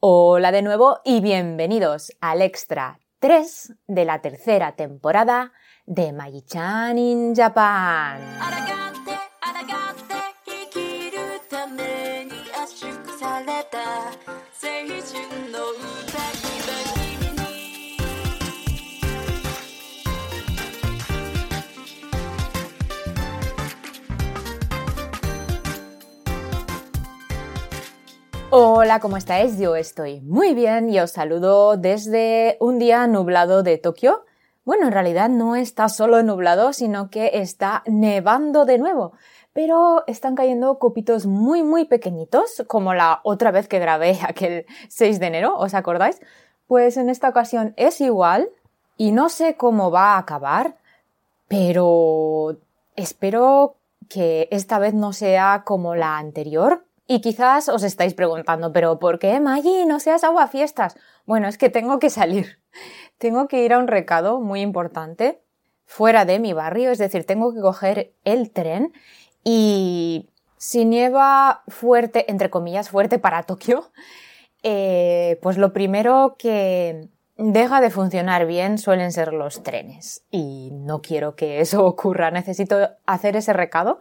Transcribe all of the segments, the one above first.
Hola de nuevo y bienvenidos al extra 3 de la tercera temporada de Magi-chan in Japan. Hola, ¿cómo estáis? Yo estoy muy bien y os saludo desde un día nublado de Tokio. Bueno, en realidad no está solo nublado, sino que está nevando de nuevo. Pero están cayendo copitos muy, muy pequeñitos, como la otra vez que grabé aquel 6 de enero, ¿os acordáis? Pues en esta ocasión es igual y no sé cómo va a acabar, pero espero que esta vez no sea como la anterior. Y quizás os estáis preguntando, pero ¿por qué, Maggie? No seas aguafiestas. Bueno, es que tengo que salir. Tengo que ir a un recado muy importante fuera de mi barrio, es decir, tengo que coger el tren y si nieva fuerte, entre comillas, fuerte para Tokio, eh, pues lo primero que deja de funcionar bien suelen ser los trenes. Y no quiero que eso ocurra. Necesito hacer ese recado.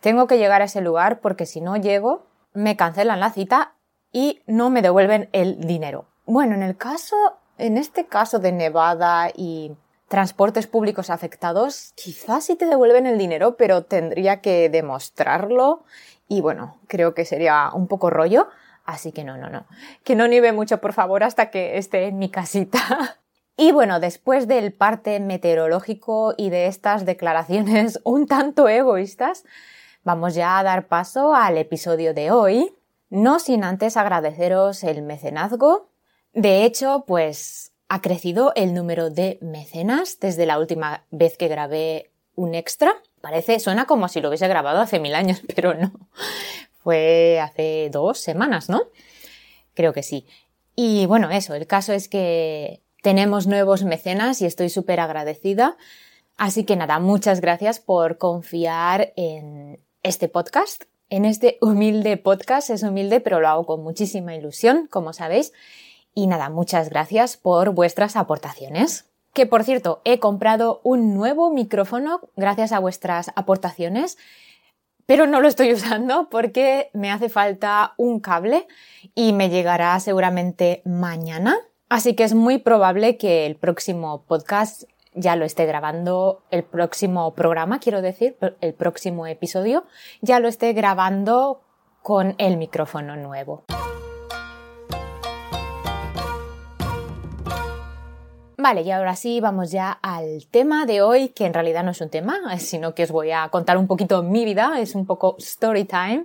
Tengo que llegar a ese lugar porque si no llego, me cancelan la cita y no me devuelven el dinero. Bueno, en el caso, en este caso de Nevada y transportes públicos afectados, quizás sí te devuelven el dinero, pero tendría que demostrarlo y bueno, creo que sería un poco rollo, así que no, no, no. Que no nieve mucho, por favor, hasta que esté en mi casita. Y bueno, después del parte meteorológico y de estas declaraciones un tanto egoístas, vamos ya a dar paso al episodio de hoy, no sin antes agradeceros el mecenazgo. De hecho, pues ha crecido el número de mecenas desde la última vez que grabé un extra. Parece, suena como si lo hubiese grabado hace mil años, pero no. Fue hace dos semanas, ¿no? Creo que sí. Y bueno, eso, el caso es que tenemos nuevos mecenas y estoy súper agradecida. Así que nada, muchas gracias por confiar en este podcast. En este humilde podcast es humilde, pero lo hago con muchísima ilusión, como sabéis. Y nada, muchas gracias por vuestras aportaciones. Que por cierto, he comprado un nuevo micrófono gracias a vuestras aportaciones, pero no lo estoy usando porque me hace falta un cable y me llegará seguramente mañana. Así que es muy probable que el próximo podcast ya lo esté grabando, el próximo programa, quiero decir, el próximo episodio, ya lo esté grabando con el micrófono nuevo. Vale, y ahora sí vamos ya al tema de hoy, que en realidad no es un tema, sino que os voy a contar un poquito mi vida, es un poco story time.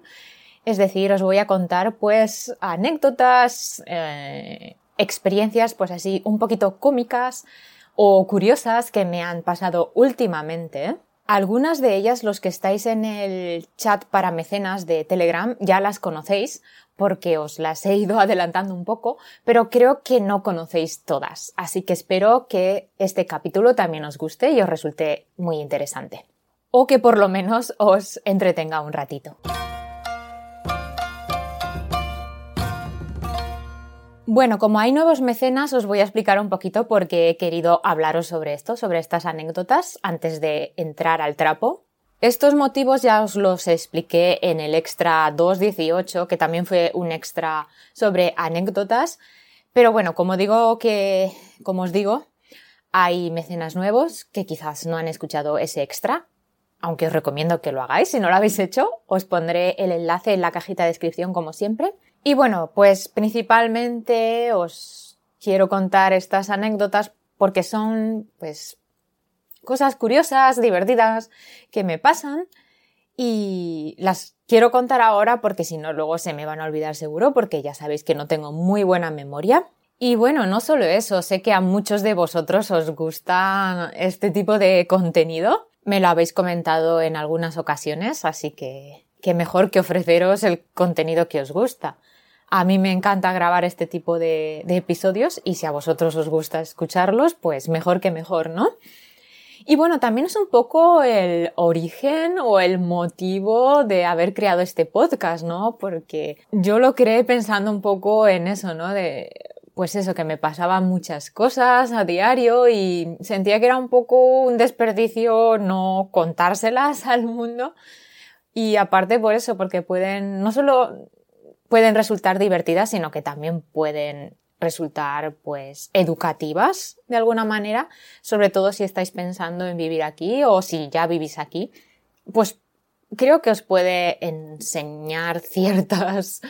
Es decir, os voy a contar pues anécdotas, eh, experiencias pues así un poquito cómicas o curiosas que me han pasado últimamente. Algunas de ellas, los que estáis en el chat para mecenas de Telegram, ya las conocéis porque os las he ido adelantando un poco, pero creo que no conocéis todas. Así que espero que este capítulo también os guste y os resulte muy interesante. O que por lo menos os entretenga un ratito. Bueno, como hay nuevos mecenas, os voy a explicar un poquito por qué he querido hablaros sobre esto, sobre estas anécdotas, antes de entrar al trapo. Estos motivos ya os los expliqué en el extra 218, que también fue un extra sobre anécdotas. Pero bueno, como digo que, como os digo, hay mecenas nuevos que quizás no han escuchado ese extra, aunque os recomiendo que lo hagáis. Si no lo habéis hecho, os pondré el enlace en la cajita de descripción como siempre. Y bueno, pues principalmente os quiero contar estas anécdotas porque son pues cosas curiosas, divertidas que me pasan y las quiero contar ahora porque si no luego se me van a olvidar seguro porque ya sabéis que no tengo muy buena memoria. Y bueno, no solo eso, sé que a muchos de vosotros os gusta este tipo de contenido. Me lo habéis comentado en algunas ocasiones, así que qué mejor que ofreceros el contenido que os gusta. A mí me encanta grabar este tipo de, episodios y si a vosotros os gusta escucharlos, pues mejor que mejor, ¿no? Y bueno, también es un poco el origen o el motivo de haber creado este podcast, ¿no? Porque yo lo creé pensando un poco en eso, ¿no? De, pues eso, que me pasaban muchas cosas a diario y sentía que era un poco un desperdicio no contárselas al mundo. Y aparte por eso, porque pueden, no solo pueden resultar divertidas, sino que también pueden resultar pues educativas de alguna manera, sobre todo si estáis pensando en vivir aquí o si ya vivís aquí, pues creo que os puede enseñar ciertas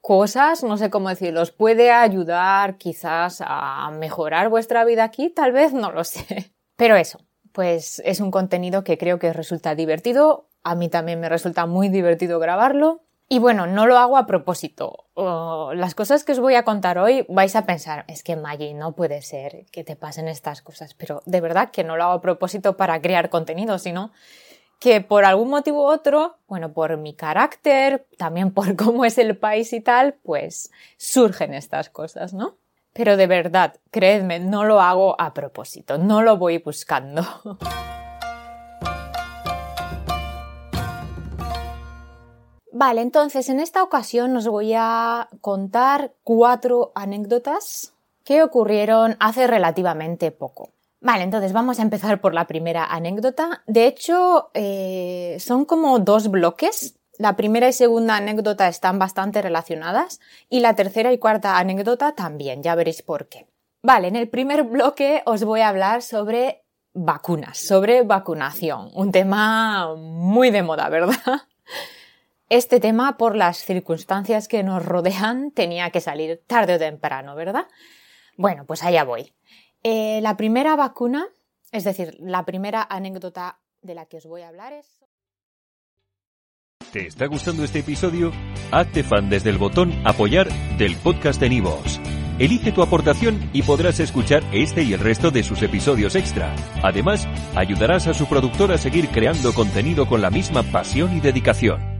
cosas, no sé cómo decirlo, os puede ayudar quizás a mejorar vuestra vida aquí, tal vez, no lo sé. Pero eso, pues es un contenido que creo que resulta divertido, a mí también me resulta muy divertido grabarlo y bueno, no lo hago a propósito. las cosas que os voy a contar hoy vais a pensar, es que Maggie, no puede ser que te pasen estas cosas, pero de verdad que no lo hago a propósito para crear contenido, sino que por algún motivo u otro, bueno, por mi carácter, también por cómo es el país y tal, pues surgen estas cosas, ¿no? Pero de verdad, creedme, no lo hago a propósito, no lo voy buscando. Vale, entonces en esta ocasión os voy a contar cuatro anécdotas que ocurrieron hace relativamente poco. Vale, entonces vamos a empezar por la primera anécdota. De hecho, eh, son como dos bloques. La primera y segunda anécdota están bastante relacionadas y la tercera y cuarta anécdota también, ya veréis por qué. Vale, en el primer bloque os voy a hablar sobre vacunas, sobre vacunación, un tema muy de moda, ¿verdad? Este tema, por las circunstancias que nos rodean, tenía que salir tarde o temprano, ¿verdad? Bueno, pues allá voy. Eh, la primera vacuna, es decir, la primera anécdota de la que os voy a hablar es... ¿Te está gustando este episodio? Hazte fan desde el botón apoyar del podcast de Nivos. Elige tu aportación y podrás escuchar este y el resto de sus episodios extra. Además, ayudarás a su productor a seguir creando contenido con la misma pasión y dedicación.